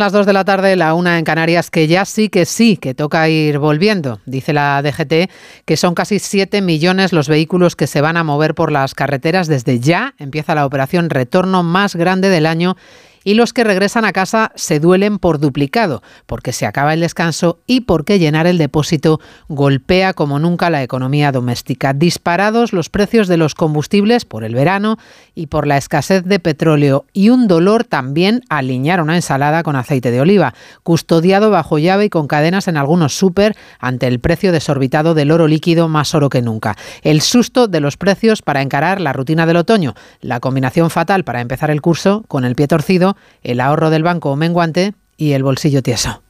Las dos de la tarde, la una en Canarias, que ya sí que sí, que toca ir volviendo. Dice la DGT que son casi 7 millones los vehículos que se van a mover por las carreteras. Desde ya empieza la operación retorno más grande del año y los que regresan a casa se duelen por duplicado, porque se acaba el descanso y porque llenar el depósito golpea como nunca la economía doméstica. Disparados los precios de los combustibles por el verano y por la escasez de petróleo y un dolor también aliñar una ensalada con aceite de oliva, custodiado bajo llave y con cadenas en algunos súper ante el precio desorbitado del oro líquido más oro que nunca. El susto de los precios para encarar la rutina del otoño, la combinación fatal para empezar el curso con el pie torcido el ahorro del banco menguante y el bolsillo tieso.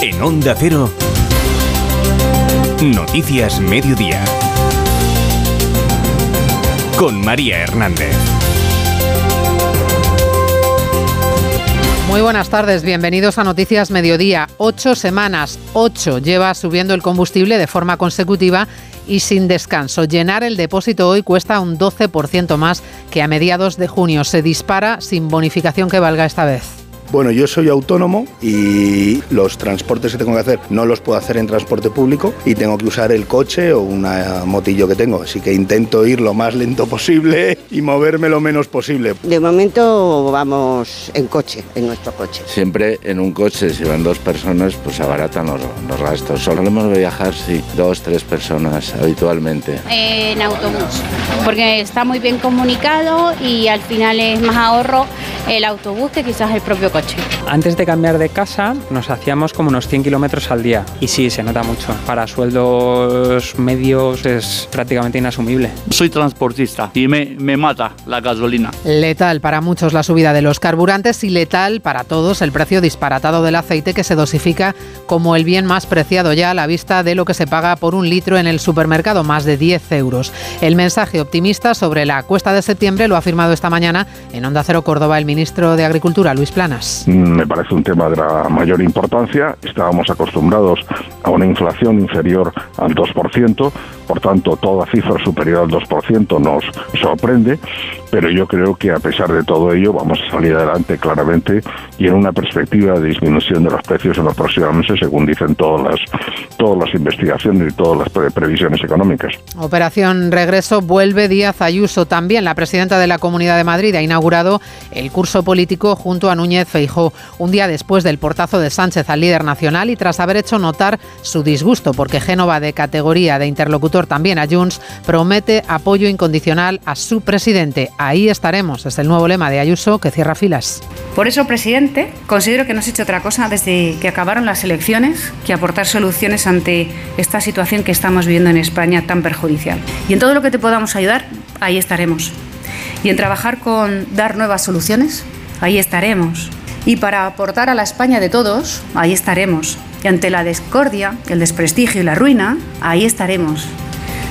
En Onda Cero, Noticias Mediodía. Con María Hernández. Muy buenas tardes, bienvenidos a Noticias Mediodía. Ocho semanas, ocho lleva subiendo el combustible de forma consecutiva y sin descanso. Llenar el depósito hoy cuesta un 12% más que a mediados de junio. Se dispara sin bonificación que valga esta vez. Bueno, yo soy autónomo y los transportes que tengo que hacer no los puedo hacer en transporte público y tengo que usar el coche o una motillo que tengo. Así que intento ir lo más lento posible y moverme lo menos posible. De momento vamos en coche, en nuestro coche. Siempre en un coche, si van dos personas, pues abaratan los, los gastos. Solemos viajar, sí, dos, tres personas habitualmente. En autobús, porque está muy bien comunicado y al final es más ahorro el autobús que quizás el propio coche. Antes de cambiar de casa nos hacíamos como unos 100 kilómetros al día y sí, se nota mucho. Para sueldos medios es prácticamente inasumible. Soy transportista y me, me mata la gasolina. Letal para muchos la subida de los carburantes y letal para todos el precio disparatado del aceite que se dosifica como el bien más preciado ya a la vista de lo que se paga por un litro en el supermercado, más de 10 euros. El mensaje optimista sobre la cuesta de septiembre lo ha firmado esta mañana en Onda Cero Córdoba el ministro de Agricultura, Luis Planas. Me parece un tema de la mayor importancia. Estábamos acostumbrados a una inflación inferior al 2%, por tanto, toda cifra superior al 2% nos sorprende, pero yo creo que a pesar de todo ello vamos a salir adelante claramente y en una perspectiva de disminución de los precios en los próximos meses, según dicen todas las, todas las investigaciones y todas las pre previsiones económicas. Operación Regreso vuelve Díaz Ayuso. También la presidenta de la Comunidad de Madrid ha inaugurado el curso político junto a Núñez Feijó, un día después del portazo de Sánchez al líder nacional y tras haber hecho notar su disgusto porque Génova de categoría de interlocutor también a Junts promete apoyo incondicional a su presidente. Ahí estaremos, es el nuevo lema de Ayuso que cierra filas. Por eso, presidente, considero que no has hecho otra cosa desde que acabaron las elecciones que aportar soluciones ante esta situación que estamos viviendo en España tan perjudicial. Y en todo lo que te podamos ayudar, ahí estaremos. Y en trabajar con dar nuevas soluciones, ahí estaremos. Y para aportar a la España de todos, ahí estaremos. Y ante la discordia, el desprestigio y la ruina, ahí estaremos.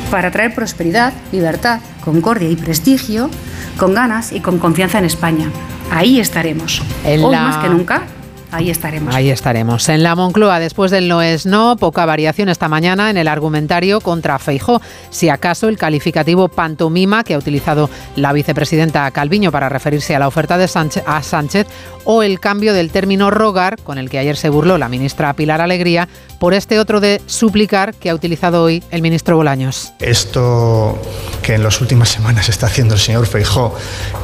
Para traer prosperidad, libertad, concordia y prestigio, con ganas y con confianza en España. Ahí estaremos. En Hoy la- más que nunca, ahí estaremos. Ahí estaremos. En la Moncloa, después del no es no, poca variación esta mañana en el argumentario contra Feijó. Si acaso el calificativo pantomima que ha utilizado la vicepresidenta Calviño para referirse a la oferta de Sánchez, a Sánchez o el cambio del término rogar, con el que ayer se burló la ministra Pilar Alegría, por este otro de suplicar que ha utilizado hoy el ministro Bolaños. Esto que en las últimas semanas está haciendo el señor Feijó,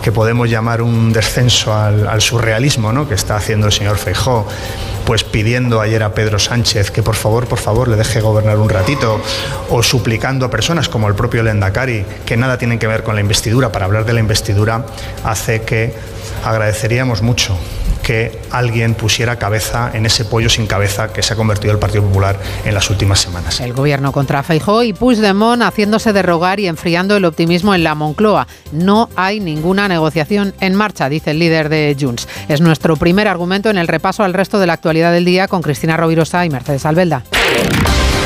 que podemos llamar un descenso al, al surrealismo, ¿no? que está haciendo el señor Feijó, pues pidiendo ayer a Pedro Sánchez que por favor, por favor, le deje gobernar un ratito, o suplicando a personas como el propio Lendakari, que nada tienen que ver con la investidura, para hablar de la investidura, hace que agradeceríamos mucho que alguien pusiera cabeza en ese pollo sin cabeza que se ha convertido el Partido Popular en las últimas semanas. El gobierno contra Feijó y Puigdemont haciéndose de rogar y enfriando el optimismo en la Moncloa. No hay ninguna negociación en marcha, dice el líder de Junts. Es nuestro primer argumento en el repaso al resto de la actualidad del día con Cristina Rovirosa y Mercedes Albelda.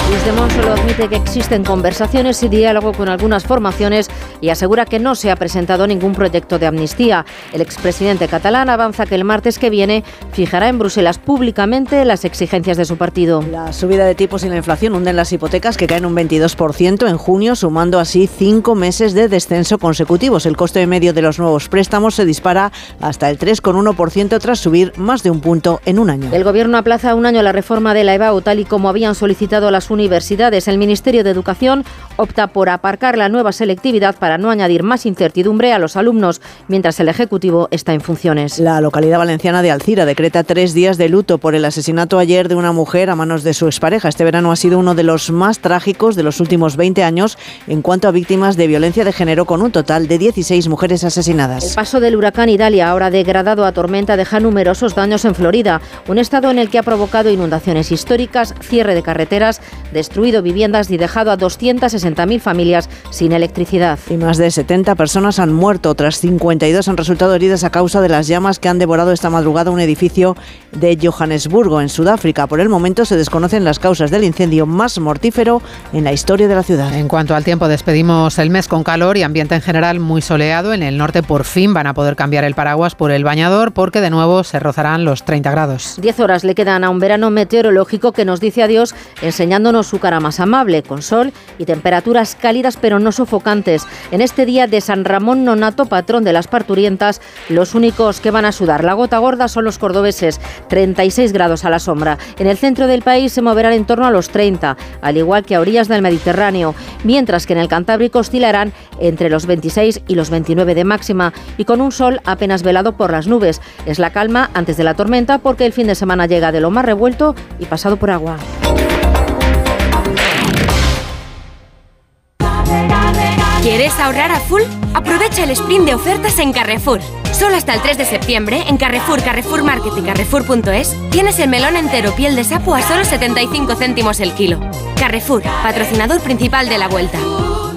Puigdemont solo admite que existen conversaciones y diálogo con algunas formaciones y asegura que no se ha presentado ningún proyecto de amnistía. El expresidente catalán avanza que el martes que viene fijará en Bruselas públicamente las exigencias de su partido. La subida de tipos y la inflación hunden las hipotecas que caen un 22% en junio, sumando así cinco meses de descenso consecutivos. El coste medio de los nuevos préstamos se dispara hasta el 3,1% tras subir más de un punto en un año. El gobierno aplaza un año la reforma de la EBAU tal y como habían solicitado las universidades. El Ministerio de Educación opta por aparcar la nueva selectividad para no añadir más incertidumbre a los alumnos, mientras el Ejecutivo está en funciones. La localidad valenciana de Alcira decreta tres días de luto por el asesinato ayer de una mujer a manos de su expareja. Este verano ha sido uno de los más trágicos de los últimos 20 años en cuanto a víctimas de violencia de género, con un total de 16 mujeres asesinadas. El paso del huracán Idalia, ahora degradado a tormenta, deja numerosos daños en Florida, un estado en el que ha provocado inundaciones históricas, cierre de carreteras, destruido viviendas y dejado a 260.000 familias sin electricidad. Y más de 70 personas han muerto, otras 52 han resultado heridas a causa de las llamas que han devorado esta madrugada un edificio de Johannesburgo, en Sudáfrica. Por el momento se desconocen las causas del incendio más mortífero en la historia de la ciudad. En cuanto al tiempo, despedimos el mes con calor y ambiente en general muy soleado. En el norte por fin van a poder cambiar el paraguas por el bañador porque de nuevo se rozarán los 30 grados. Diez horas le quedan a un verano meteorológico que nos dice adiós enseñándonos su cara más amable, con sol y temperaturas cálidas pero no sofocantes. En este día de San Ramón Nonato, patrón de las parturientas, los únicos que van a sudar la gota gorda son los cordobeses, 36 grados a la sombra. En el centro del país se moverán en torno a los 30, al igual que a orillas del Mediterráneo, mientras que en el Cantábrico oscilarán entre los 26 y los 29 de máxima y con un sol apenas velado por las nubes. Es la calma antes de la tormenta porque el fin de semana llega de lo más revuelto y pasado por agua. ¿Quieres ahorrar a full? Aprovecha el sprint de ofertas en Carrefour. Solo hasta el 3 de septiembre en Carrefour, Carrefour Market y Carrefour.es tienes el melón entero piel de sapo a solo 75 céntimos el kilo. Carrefour, patrocinador principal de la vuelta.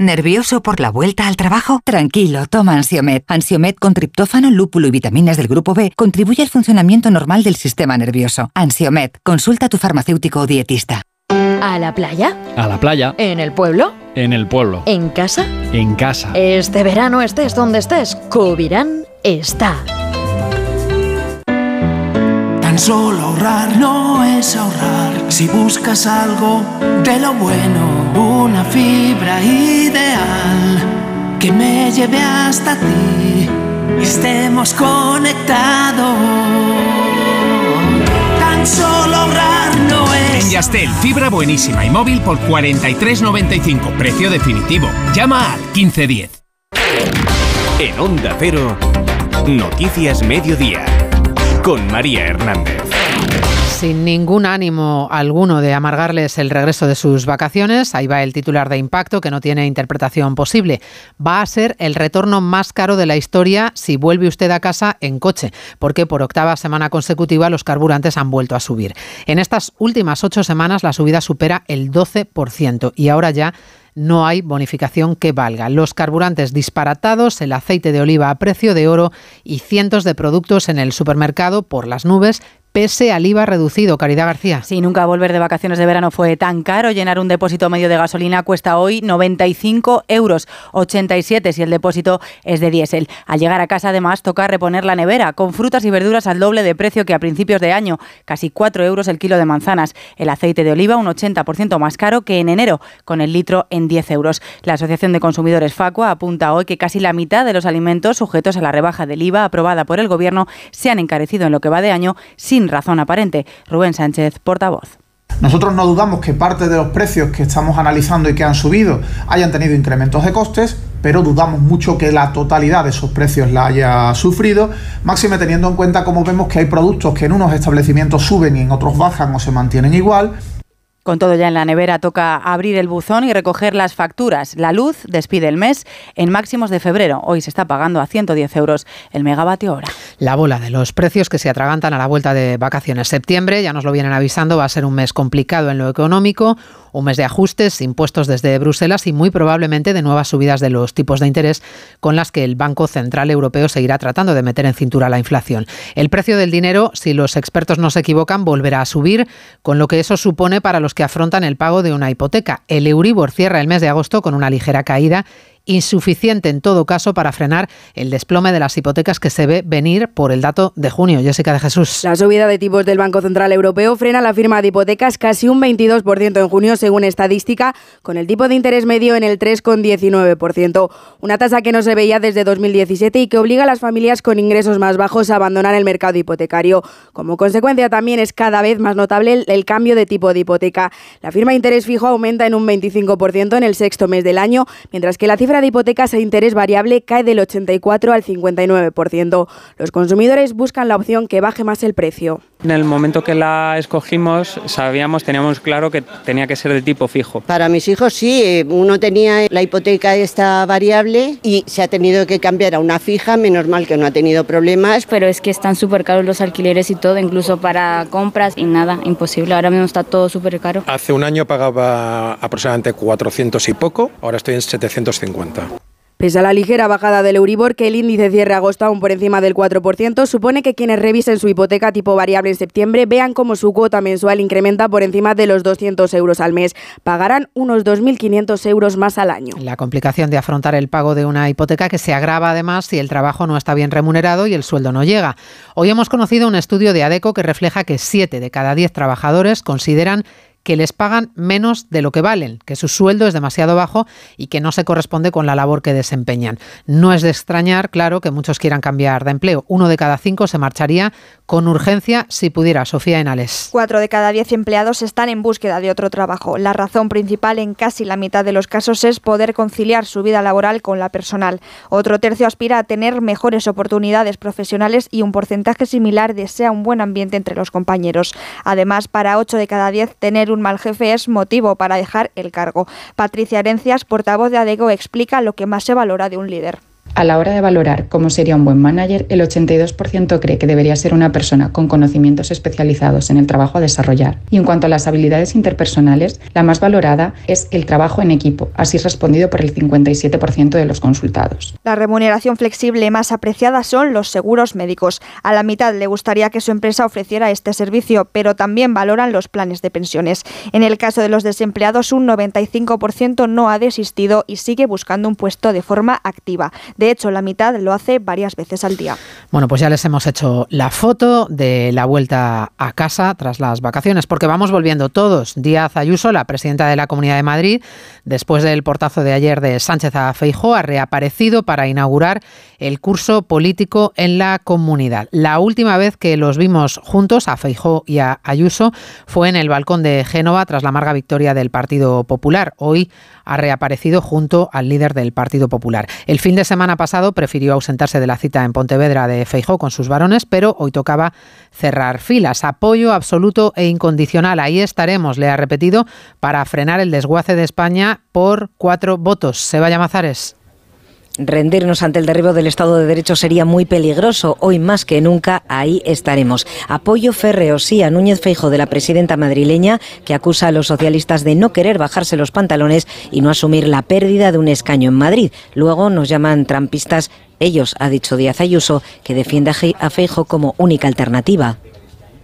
¿Nervioso por la vuelta al trabajo? Tranquilo, toma Ansiomet. Ansiomet con triptófano, lúpulo y vitaminas del grupo B contribuye al funcionamiento normal del sistema nervioso. Ansiomet, consulta a tu farmacéutico o dietista. ¿A la playa? A la playa. ¿En el pueblo? En el pueblo. ¿En casa? En casa. Este verano estés donde estés, Cubirán está. Tan solo ahorrar no es ahorrar. Si buscas algo de lo bueno, una fibra ideal que me lleve hasta ti y estemos conectados. Tan solo no es. En Yastel, fibra buenísima y móvil por 43.95, precio definitivo. Llama al 1510. En Onda Cero, Noticias Mediodía, con María Hernández. Sin ningún ánimo alguno de amargarles el regreso de sus vacaciones, ahí va el titular de impacto que no tiene interpretación posible. Va a ser el retorno más caro de la historia si vuelve usted a casa en coche, porque por octava semana consecutiva los carburantes han vuelto a subir. En estas últimas ocho semanas la subida supera el 12% y ahora ya no hay bonificación que valga. Los carburantes disparatados, el aceite de oliva a precio de oro y cientos de productos en el supermercado por las nubes pese al IVA reducido. Caridad García. Sí, nunca volver de vacaciones de verano fue tan caro. Llenar un depósito medio de gasolina cuesta hoy 95 euros, 87 si el depósito es de diésel. Al llegar a casa, además, toca reponer la nevera con frutas y verduras al doble de precio que a principios de año, casi 4 euros el kilo de manzanas. El aceite de oliva un 80% más caro que en enero, con el litro en 10 euros. La Asociación de Consumidores Facua apunta hoy que casi la mitad de los alimentos sujetos a la rebaja del IVA aprobada por el Gobierno se han encarecido en lo que va de año sin razón aparente. Rubén Sánchez, portavoz. Nosotros no dudamos que parte de los precios que estamos analizando y que han subido hayan tenido incrementos de costes, pero dudamos mucho que la totalidad de esos precios la haya sufrido, máxime teniendo en cuenta cómo vemos que hay productos que en unos establecimientos suben y en otros bajan o se mantienen igual. Con todo ya en la nevera, toca abrir el buzón y recoger las facturas. La luz despide el mes en máximos de febrero. Hoy se está pagando a 110 euros el megavatio hora. La bola de los precios que se atragantan a la vuelta de vacaciones. Septiembre, ya nos lo vienen avisando, va a ser un mes complicado en lo económico, un mes de ajustes, impuestos desde Bruselas y muy probablemente de nuevas subidas de los tipos de interés con las que el Banco Central Europeo seguirá tratando de meter en cintura la inflación. El precio del dinero, si los expertos no se equivocan, volverá a subir, con lo que eso supone para los que afrontan el pago de una hipoteca. El Euribor cierra el mes de agosto con una ligera caída insuficiente en todo caso para frenar el desplome de las hipotecas que se ve venir por el dato de junio. Jessica de Jesús. La subida de tipos del Banco Central Europeo frena la firma de hipotecas casi un 22% en junio, según estadística, con el tipo de interés medio en el 3,19%. Una tasa que no se veía desde 2017 y que obliga a las familias con ingresos más bajos a abandonar el mercado hipotecario. Como consecuencia, también es cada vez más notable el, el cambio de tipo de hipoteca. La firma de interés fijo aumenta en un 25% en el sexto mes del año, mientras que la cifra de hipotecas a interés variable cae del 84 al 59%. Los consumidores buscan la opción que baje más el precio. En el momento que la escogimos, sabíamos, teníamos claro que tenía que ser de tipo fijo. Para mis hijos sí, eh, uno tenía la hipoteca esta variable y se ha tenido que cambiar a una fija, menos mal que no ha tenido problemas. Pero es que están súper caros los alquileres y todo, incluso para compras y nada, imposible. Ahora mismo está todo súper caro. Hace un año pagaba aproximadamente 400 y poco, ahora estoy en 750. Pese a la ligera bajada del Euribor, que el índice cierre agosto aún por encima del 4%, supone que quienes revisen su hipoteca tipo variable en septiembre vean cómo su cuota mensual incrementa por encima de los 200 euros al mes. Pagarán unos 2.500 euros más al año. La complicación de afrontar el pago de una hipoteca que se agrava además si el trabajo no está bien remunerado y el sueldo no llega. Hoy hemos conocido un estudio de ADECO que refleja que 7 de cada 10 trabajadores consideran que les pagan menos de lo que valen, que su sueldo es demasiado bajo y que no se corresponde con la labor que desempeñan. No es de extrañar, claro, que muchos quieran cambiar de empleo. Uno de cada cinco se marcharía con urgencia si pudiera. Sofía Enales. Cuatro de cada diez empleados están en búsqueda de otro trabajo. La razón principal en casi la mitad de los casos es poder conciliar su vida laboral con la personal. Otro tercio aspira a tener mejores oportunidades profesionales y un porcentaje similar desea un buen ambiente entre los compañeros. Además, para ocho de cada diez, tener un mal jefe es motivo para dejar el cargo. Patricia Herencias, portavoz de ADEGO, explica lo que más se valora de un líder. A la hora de valorar cómo sería un buen manager, el 82% cree que debería ser una persona con conocimientos especializados en el trabajo a desarrollar. Y en cuanto a las habilidades interpersonales, la más valorada es el trabajo en equipo, así respondido por el 57% de los consultados. La remuneración flexible más apreciada son los seguros médicos. A la mitad le gustaría que su empresa ofreciera este servicio, pero también valoran los planes de pensiones. En el caso de los desempleados, un 95% no ha desistido y sigue buscando un puesto de forma activa. De hecho, la mitad lo hace varias veces al día. Bueno, pues ya les hemos hecho la foto de la vuelta a casa tras las vacaciones, porque vamos volviendo todos. Díaz Ayuso, la presidenta de la Comunidad de Madrid, después del portazo de ayer de Sánchez a Feijó, ha reaparecido para inaugurar el curso político en la comunidad. La última vez que los vimos juntos, a Feijó y a Ayuso, fue en el balcón de Génova tras la amarga victoria del Partido Popular. Hoy ha reaparecido junto al líder del Partido Popular. El fin de semana pasado prefirió ausentarse de la cita en Pontevedra de Feijó con sus varones, pero hoy tocaba cerrar filas. Apoyo absoluto e incondicional. Ahí estaremos, le ha repetido, para frenar el desguace de España por cuatro votos. Se vaya Mazares. Rendirnos ante el derribo del Estado de Derecho sería muy peligroso. Hoy más que nunca ahí estaremos. Apoyo férreo sí a Núñez Feijo de la presidenta madrileña que acusa a los socialistas de no querer bajarse los pantalones y no asumir la pérdida de un escaño en Madrid. Luego nos llaman trampistas. Ellos, ha dicho Díaz Ayuso, que defiende a Feijo como única alternativa.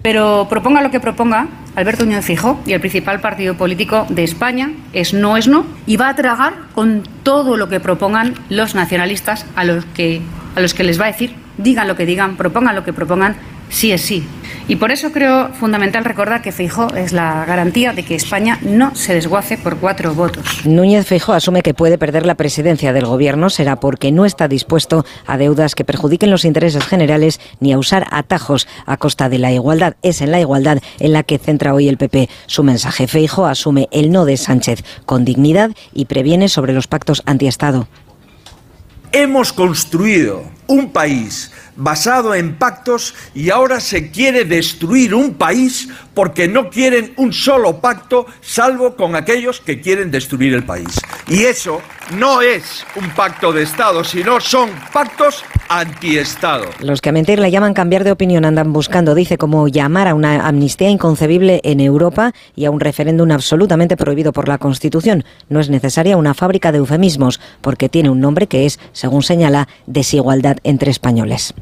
Pero proponga lo que proponga, Alberto Núñez Fijo y el principal partido político de España es no es no y va a tragar con todo lo que propongan los nacionalistas a los que a los que les va a decir digan lo que digan, propongan lo que propongan, sí es sí. Y por eso creo fundamental recordar que Feijó es la garantía de que España no se desguace por cuatro votos. Núñez Feijó asume que puede perder la presidencia del gobierno será porque no está dispuesto a deudas que perjudiquen los intereses generales ni a usar atajos a costa de la igualdad. Es en la igualdad en la que centra hoy el PP su mensaje. Feijó asume el no de Sánchez con dignidad y previene sobre los pactos antiestado. Hemos construido un país basado en pactos y ahora se quiere destruir un país porque no quieren un solo pacto salvo con aquellos que quieren destruir el país. Y eso no es un pacto de Estado, sino son pactos anti-Estado. Los que a mentir le llaman cambiar de opinión andan buscando, dice, como llamar a una amnistía inconcebible en Europa y a un referéndum absolutamente prohibido por la Constitución. No es necesaria una fábrica de eufemismos, porque tiene un nombre que es, según señala, desigualdad entre españoles.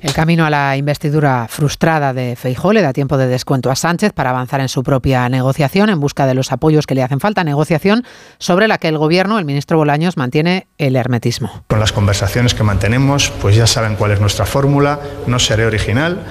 El camino a la investidura frustrada de Feijó le da tiempo de descuento a Sánchez para avanzar en su propia negociación en busca de los apoyos que le hacen falta. Negociación sobre la que el gobierno, el ministro Bolaños, mantiene el hermetismo. Con las conversaciones que mantenemos, pues ya saben cuál es nuestra fórmula. No seré original.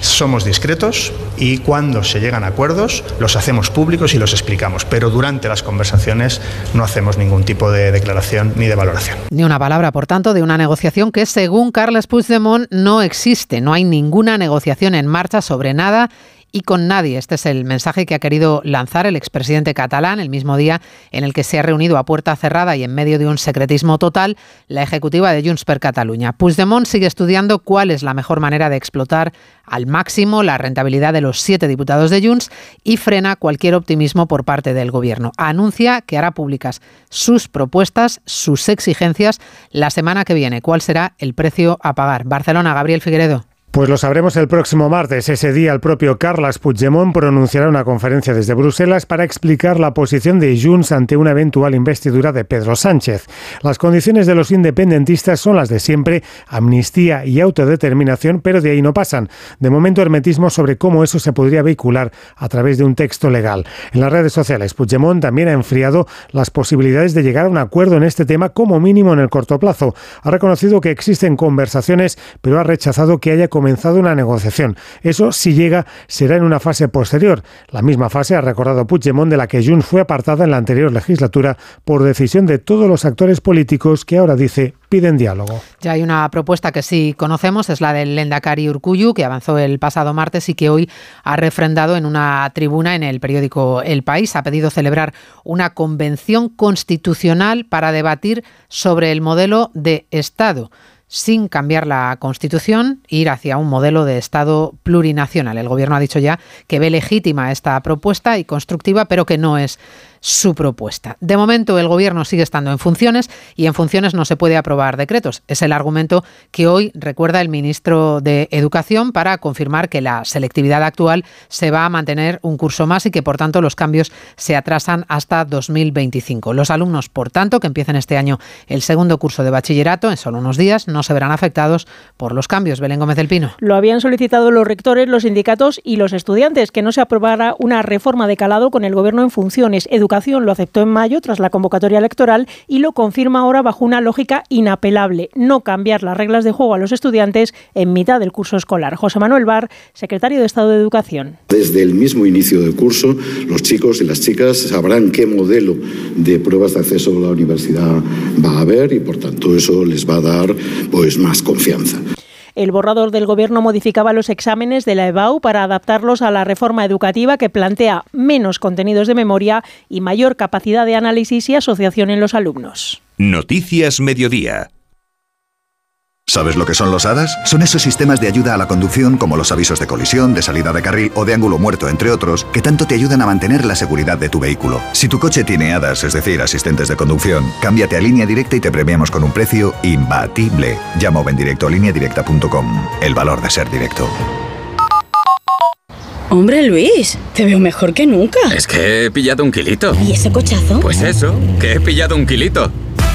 Somos discretos y cuando se llegan a acuerdos los hacemos públicos y los explicamos, pero durante las conversaciones no hacemos ningún tipo de declaración ni de valoración. Ni una palabra, por tanto, de una negociación que, según Carles Puigdemont, no existe. No hay ninguna negociación en marcha sobre nada y con nadie. Este es el mensaje que ha querido lanzar el expresidente catalán el mismo día en el que se ha reunido a puerta cerrada y en medio de un secretismo total la ejecutiva de Junts per Catalunya. Puigdemont sigue estudiando cuál es la mejor manera de explotar al máximo la rentabilidad de los siete diputados de Junts y frena cualquier optimismo por parte del gobierno. Anuncia que hará públicas sus propuestas, sus exigencias la semana que viene. ¿Cuál será el precio a pagar? Barcelona, Gabriel Figueredo. Pues lo sabremos el próximo martes. Ese día el propio Carles Puigdemont pronunciará una conferencia desde Bruselas para explicar la posición de Junts ante una eventual investidura de Pedro Sánchez. Las condiciones de los independentistas son las de siempre, amnistía y autodeterminación, pero de ahí no pasan. De momento hermetismo sobre cómo eso se podría vehicular a través de un texto legal. En las redes sociales, Puigdemont también ha enfriado las posibilidades de llegar a un acuerdo en este tema como mínimo en el corto plazo. Ha reconocido que existen conversaciones, pero ha rechazado que haya comenzado una negociación. Eso, si llega, será en una fase posterior. La misma fase ha recordado Puigdemont de la que Junts fue apartada en la anterior legislatura por decisión de todos los actores políticos que ahora dice piden diálogo. Ya hay una propuesta que sí conocemos, es la del Lendakari Urcuyu, que avanzó el pasado martes y que hoy ha refrendado en una tribuna en el periódico El País. Ha pedido celebrar una convención constitucional para debatir sobre el modelo de Estado sin cambiar la Constitución, ir hacia un modelo de Estado plurinacional. El Gobierno ha dicho ya que ve legítima esta propuesta y constructiva, pero que no es su propuesta. De momento, el Gobierno sigue estando en funciones y en funciones no se puede aprobar decretos. Es el argumento que hoy recuerda el ministro de Educación para confirmar que la selectividad actual se va a mantener un curso más y que, por tanto, los cambios se atrasan hasta 2025. Los alumnos, por tanto, que empiecen este año el segundo curso de bachillerato, en solo unos días, no se verán afectados por los cambios. Belén Gómez del Pino. Lo habían solicitado los rectores, los sindicatos y los estudiantes, que no se aprobara una reforma de calado con el Gobierno en funciones. Educación lo aceptó en mayo tras la convocatoria electoral y lo confirma ahora bajo una lógica inapelable, no cambiar las reglas de juego a los estudiantes en mitad del curso escolar. José Manuel Bar, secretario de Estado de Educación. Desde el mismo inicio del curso, los chicos y las chicas sabrán qué modelo de pruebas de acceso a la universidad va a haber y por tanto eso les va a dar pues más confianza. El borrador del Gobierno modificaba los exámenes de la EBAU para adaptarlos a la reforma educativa que plantea menos contenidos de memoria y mayor capacidad de análisis y asociación en los alumnos. Noticias Mediodía. ¿Sabes lo que son los HADAS? Son esos sistemas de ayuda a la conducción como los avisos de colisión, de salida de carril o de ángulo muerto, entre otros, que tanto te ayudan a mantener la seguridad de tu vehículo. Si tu coche tiene HADAS, es decir, asistentes de conducción, cámbiate a línea directa y te premiamos con un precio imbatible. Llama o ven directo a lineadirecta.com. El valor de ser directo. Hombre Luis, te veo mejor que nunca. Es que he pillado un kilito. ¿Y ese cochazo? Pues eso, que he pillado un kilito.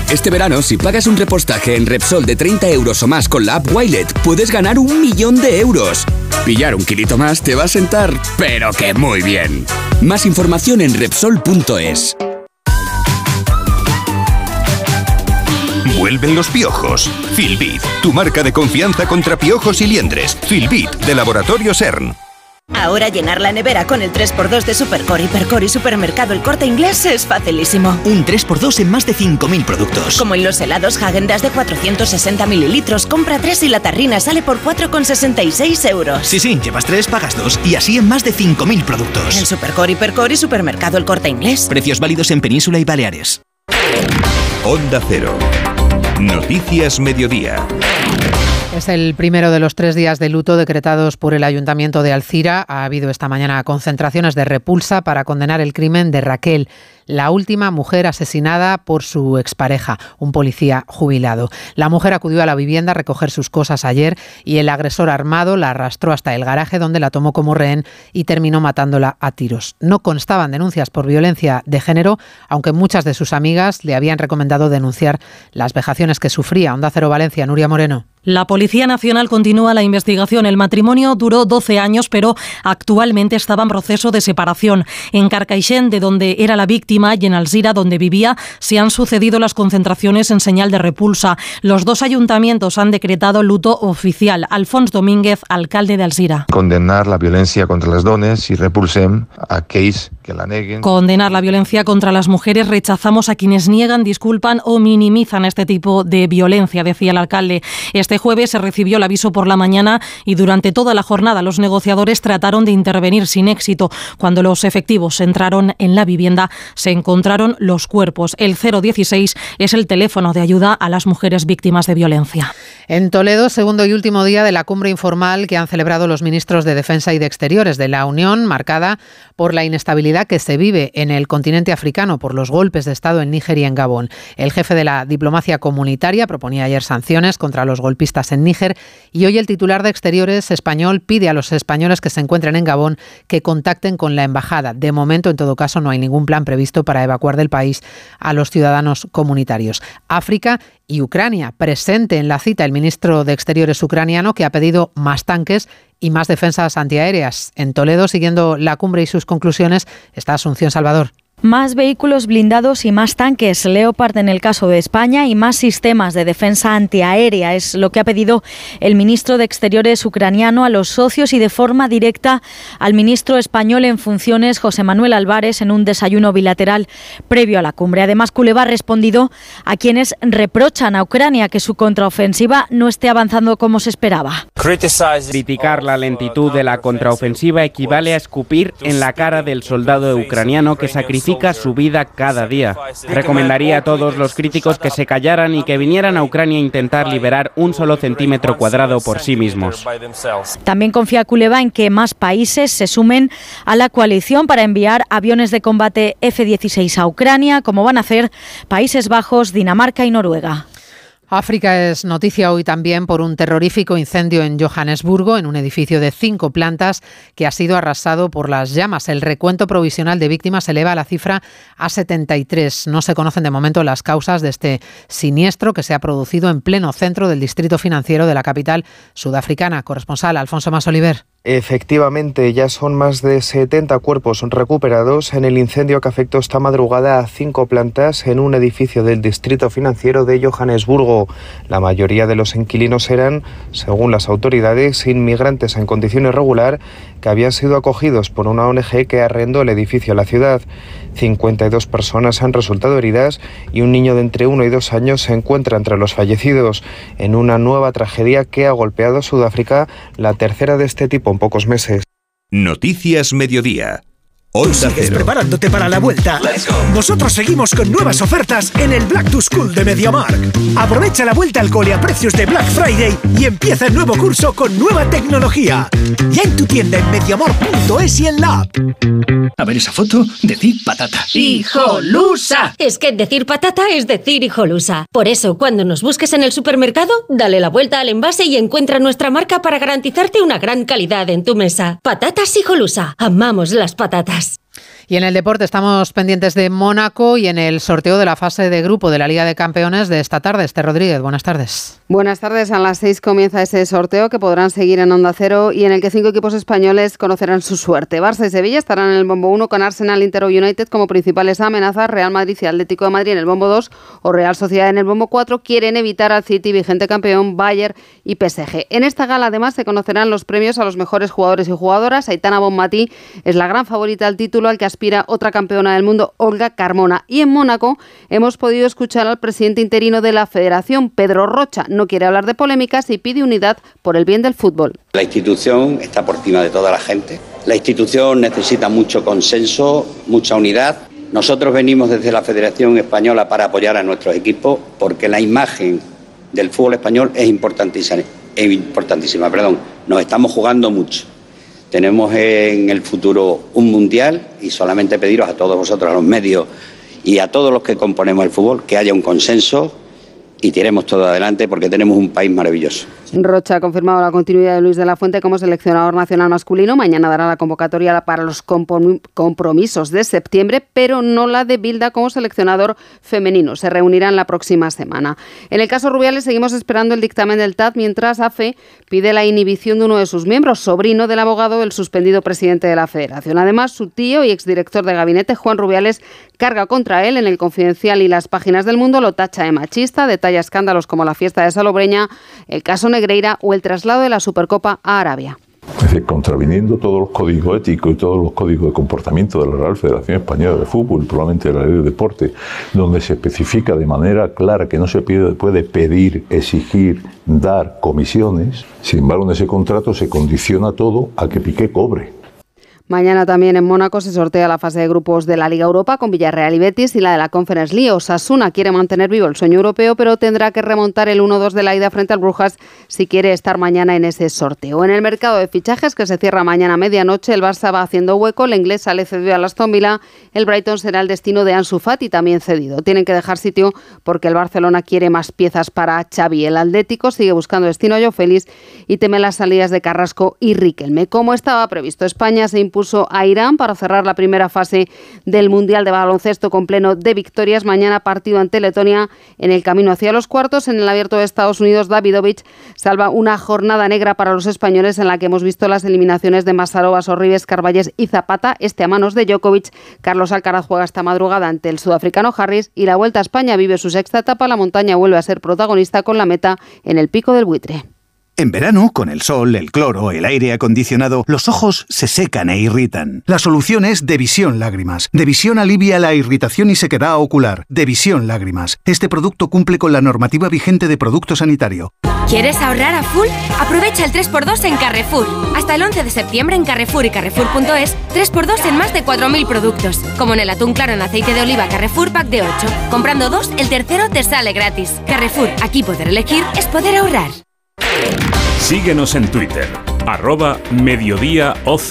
Este verano, si pagas un repostaje en Repsol de 30 euros o más con la app Wilet, puedes ganar un millón de euros. Pillar un kilito más te va a sentar, pero que muy bien. Más información en Repsol.es. Vuelven los piojos. Filbit, tu marca de confianza contra piojos y liendres. Filbit, de Laboratorio CERN. Ahora llenar la nevera con el 3x2 de Supercore, Hipercore y Supermercado El Corte Inglés es facilísimo. Un 3x2 en más de 5.000 productos. Como en los helados Häagen-Dazs de 460 mililitros, compra 3 y la tarrina sale por 4,66 euros. Sí, sí, llevas 3, pagas 2 y así en más de 5.000 productos. En Supercore, Hipercore y Supermercado El Corte Inglés. Precios válidos en Península y Baleares. Onda Cero. Noticias Mediodía. Es el primero de los tres días de luto decretados por el Ayuntamiento de Alcira. Ha habido esta mañana concentraciones de repulsa para condenar el crimen de Raquel, la última mujer asesinada por su expareja, un policía jubilado. La mujer acudió a la vivienda a recoger sus cosas ayer y el agresor armado la arrastró hasta el garaje donde la tomó como rehén y terminó matándola a tiros. No constaban denuncias por violencia de género, aunque muchas de sus amigas le habían recomendado denunciar las vejaciones que sufría. Onda Cero Valencia, Nuria Moreno. La Policía Nacional continúa la investigación. El matrimonio duró 12 años, pero actualmente estaba en proceso de separación. En Carcaixent, de donde era la víctima, y en Alzira, donde vivía, se han sucedido las concentraciones en señal de repulsa. Los dos ayuntamientos han decretado luto oficial. Alfons Domínguez, alcalde de Alzira. Condenar la violencia contra las dones y repulsem a aquells que la neguen. Condenar la violencia contra las mujeres. Rechazamos a quienes niegan, disculpan o minimizan este tipo de violencia, decía el alcalde. Este jueves se recibió el aviso por la mañana y durante toda la jornada los negociadores trataron de intervenir sin éxito. Cuando los efectivos entraron en la vivienda se encontraron los cuerpos. El 016 es el teléfono de ayuda a las mujeres víctimas de violencia. En Toledo, segundo y último día de la cumbre informal que han celebrado los ministros de Defensa y de Exteriores de la Unión, marcada por la inestabilidad que se vive en el continente africano por los golpes de Estado en Níger y en Gabón. El jefe de la diplomacia comunitaria proponía ayer sanciones contra los golpistas en Níger y hoy el titular de Exteriores español pide a los españoles que se encuentren en Gabón que contacten con la embajada. De momento, en todo caso, no hay ningún plan previsto para evacuar del país a los ciudadanos comunitarios. África y Ucrania. Presente en la cita el ministro de Exteriores ucraniano que ha pedido más tanques y más defensas antiaéreas. En Toledo, siguiendo la cumbre y sus conclusiones, está Asunción Salvador. Más vehículos blindados y más tanques Leopard en el caso de España y más sistemas de defensa antiaérea es lo que ha pedido el ministro de Exteriores ucraniano a los socios y de forma directa al ministro español en funciones José Manuel Álvarez en un desayuno bilateral previo a la cumbre. Además, Kuleva ha respondido a quienes reprochan a Ucrania que su contraofensiva no esté avanzando como se esperaba. Criticar la lentitud de la contraofensiva equivale a escupir en la cara del soldado ucraniano que sacrifica su vida cada día. Recomendaría a todos los críticos que se callaran y que vinieran a Ucrania a intentar liberar un solo centímetro cuadrado por sí mismos. También confía Kuleva en que más países se sumen a la coalición para enviar aviones de combate F-16 a Ucrania, como van a hacer Países Bajos, Dinamarca y Noruega. África es noticia hoy también por un terrorífico incendio en Johannesburgo, en un edificio de cinco plantas que ha sido arrasado por las llamas. El recuento provisional de víctimas eleva la cifra a 73. No se conocen de momento las causas de este siniestro que se ha producido en pleno centro del distrito financiero de la capital sudafricana. Corresponsal Alfonso Masoliver. Efectivamente, ya son más de 70 cuerpos recuperados en el incendio que afectó esta madrugada a cinco plantas en un edificio del distrito financiero de Johannesburgo. La mayoría de los inquilinos eran, según las autoridades, inmigrantes en condición irregular que habían sido acogidos por una ONG que arrendó el edificio a la ciudad. 52 personas han resultado heridas y un niño de entre uno y dos años se encuentra entre los fallecidos en una nueva tragedia que ha golpeado Sudáfrica, la tercera de este tipo en pocos meses. Noticias Mediodía. Sigues preparándote para la vuelta. Nosotros seguimos con nuevas ofertas en el Black to School de MediaMark. Aprovecha la vuelta al cole a precios de Black Friday y empieza el nuevo curso con nueva tecnología. Ya en tu tienda en mediamark.es y en la app. A ver esa foto, decir patata. ¡Hijolusa! Es que decir patata es decir hijolusa. Por eso, cuando nos busques en el supermercado, dale la vuelta al envase y encuentra nuestra marca para garantizarte una gran calidad en tu mesa. Patatas hijolusa. Amamos las patatas. Yes. Y en el deporte estamos pendientes de Mónaco y en el sorteo de la fase de grupo de la Liga de Campeones de esta tarde. Este Rodríguez, buenas tardes. Buenas tardes. A las seis comienza ese sorteo que podrán seguir en Onda Cero y en el que cinco equipos españoles conocerán su suerte. Barça y Sevilla estarán en el bombo 1 con Arsenal, Inter o United como principales amenazas. Real Madrid y Atlético de Madrid en el bombo 2 o Real Sociedad en el bombo 4 quieren evitar al City, vigente campeón, Bayern y PSG. En esta gala además se conocerán los premios a los mejores jugadores y jugadoras. Aitana Bonmatí es la gran favorita al título al que aspira otra campeona del mundo, Olga Carmona. Y en Mónaco hemos podido escuchar al presidente interino de la federación, Pedro Rocha. No quiere hablar de polémicas y pide unidad por el bien del fútbol. La institución está por encima de toda la gente. La institución necesita mucho consenso, mucha unidad. Nosotros venimos desde la Federación Española para apoyar a nuestros equipos porque la imagen del fútbol español es importantísima es importantísima, perdón, nos estamos jugando mucho. Tenemos en el futuro un mundial y solamente pediros a todos vosotros, a los medios y a todos los que componemos el fútbol, que haya un consenso y tiremos todo adelante porque tenemos un país maravilloso. Rocha ha confirmado la continuidad de Luis de la Fuente como seleccionador nacional masculino. Mañana dará la convocatoria para los compromisos de septiembre, pero no la de Bilda como seleccionador femenino. Se reunirán la próxima semana. En el caso Rubiales seguimos esperando el dictamen del TAT mientras AFE pide la inhibición de uno de sus miembros, sobrino del abogado del suspendido presidente de la Federación. Además, su tío y exdirector de gabinete, Juan Rubiales, carga contra él en el Confidencial y las páginas del mundo, lo tacha de machista, detalla escándalos como la fiesta de Salobreña, el caso Negreira o el traslado de la Supercopa a Arabia. Es decir, contraviniendo todos los códigos éticos y todos los códigos de comportamiento de la Real Federación Española de Fútbol probablemente de la Ley de Deporte, donde se especifica de manera clara que no se puede pedir, exigir, dar comisiones, sin embargo en ese contrato se condiciona todo a que Piqué cobre. Mañana también en Mónaco se sortea la fase de grupos de la Liga Europa con Villarreal y Betis y la de la Conference League. Osasuna quiere mantener vivo el sueño europeo, pero tendrá que remontar el 1-2 de la ida frente al Brujas si quiere estar mañana en ese sorteo. En el mercado de fichajes que se cierra mañana a medianoche, el Barça va haciendo hueco, el inglés sale cedido a Aston Villa, el Brighton será el destino de Ansu Fati también cedido. Tienen que dejar sitio porque el Barcelona quiere más piezas para Xavi. El Atlético sigue buscando destino a Joe Félix y teme las salidas de Carrasco y Riquelme. Como estaba previsto, España se puso a Irán para cerrar la primera fase del Mundial de Baloncesto con pleno de victorias. Mañana partido ante Letonia en el camino hacia los cuartos. En el abierto de Estados Unidos, Davidovich salva una jornada negra para los españoles en la que hemos visto las eliminaciones de Masarova, Sorribes, Carballes y Zapata. Este a manos de Djokovic. Carlos Alcaraz juega esta madrugada ante el sudafricano Harris y la Vuelta a España vive su sexta etapa. La montaña vuelve a ser protagonista con la meta en el pico del buitre. En verano, con el sol, el cloro, el aire acondicionado, los ojos se secan e irritan. La solución es Devisión Lágrimas. Devisión alivia la irritación y sequedad ocular. Devisión Lágrimas. Este producto cumple con la normativa vigente de producto sanitario. ¿Quieres ahorrar a full? Aprovecha el 3x2 en Carrefour. Hasta el 11 de septiembre en Carrefour y Carrefour.es, 3x2 en más de 4.000 productos. Como en el atún claro en aceite de oliva Carrefour Pack de 8. Comprando dos, el tercero te sale gratis. Carrefour, aquí poder elegir es poder ahorrar. Síguenos en Twitter, arroba mediodíaoc.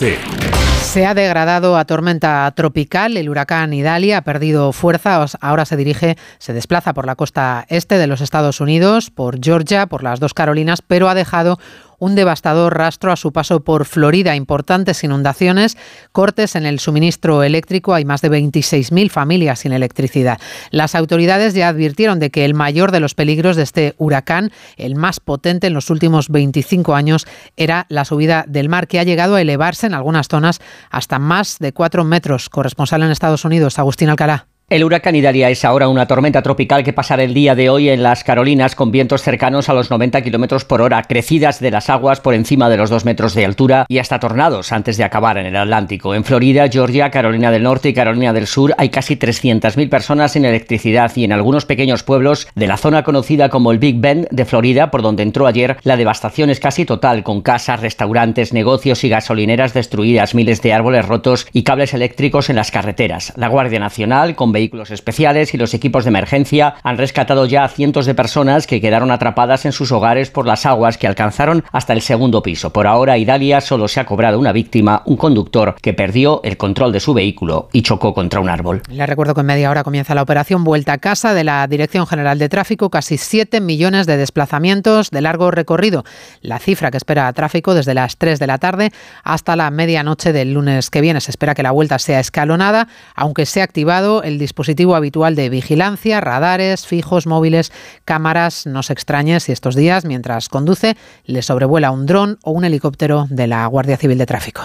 Se ha degradado a tormenta tropical. El huracán Idalia ha perdido fuerza. Ahora se dirige, se desplaza por la costa este de los Estados Unidos, por Georgia, por las dos Carolinas, pero ha dejado un devastador rastro a su paso por Florida, importantes inundaciones, cortes en el suministro eléctrico, hay más de 26.000 familias sin electricidad. Las autoridades ya advirtieron de que el mayor de los peligros de este huracán, el más potente en los últimos 25 años, era la subida del mar, que ha llegado a elevarse en algunas zonas hasta más de 4 metros. Corresponsal en Estados Unidos, Agustín Alcalá. El huracán Idalia es ahora una tormenta tropical que pasará el día de hoy en las Carolinas con vientos cercanos a los 90 kilómetros por hora, crecidas de las aguas por encima de los 2 metros de altura y hasta tornados antes de acabar en el Atlántico. En Florida, Georgia, Carolina del Norte y Carolina del Sur hay casi 300.000 personas sin electricidad y en algunos pequeños pueblos de la zona conocida como el Big Bend de Florida, por donde entró ayer, la devastación es casi total, con casas, restaurantes, negocios y gasolineras destruidas, miles de árboles rotos y cables eléctricos en las carreteras. La Guardia Nacional, con vehículos especiales y los equipos de emergencia han rescatado ya a cientos de personas que quedaron atrapadas en sus hogares por las aguas que alcanzaron hasta el segundo piso. Por ahora, Italia solo se ha cobrado una víctima, un conductor que perdió el control de su vehículo y chocó contra un árbol. Les recuerdo que en media hora comienza la operación Vuelta a Casa de la Dirección General de Tráfico, casi 7 millones de desplazamientos de largo recorrido. La cifra que espera tráfico desde las 3 de la tarde hasta la medianoche del lunes que viene. Se espera que la vuelta sea escalonada, aunque se ha activado el dispositivo habitual de vigilancia, radares, fijos, móviles, cámaras. No se extrañe si estos días, mientras conduce, le sobrevuela un dron o un helicóptero de la Guardia Civil de Tráfico.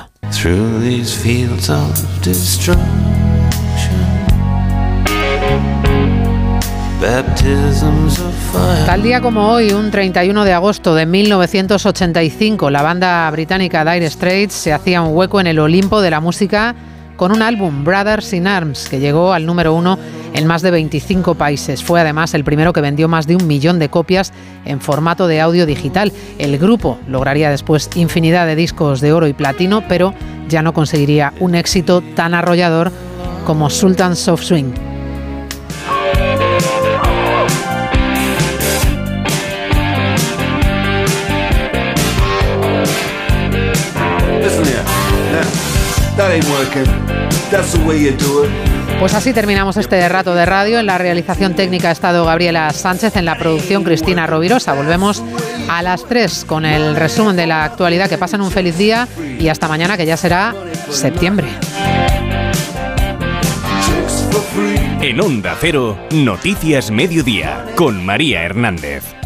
Tal día como hoy, un 31 de agosto de 1985, la banda británica Dire Straits se hacía un hueco en el Olimpo de la música con un álbum, Brothers in Arms, que llegó al número uno en más de 25 países. Fue además el primero que vendió más de un millón de copias en formato de audio digital. El grupo lograría después infinidad de discos de oro y platino, pero ya no conseguiría un éxito tan arrollador como Sultans of Swing. Pues así terminamos este rato de radio. En la realización técnica ha estado Gabriela Sánchez, en la producción Cristina Rovirosa. Volvemos a las 3 con el resumen de la actualidad. Que pasen un feliz día y hasta mañana, que ya será septiembre. En Onda Cero, Noticias Mediodía, con María Hernández.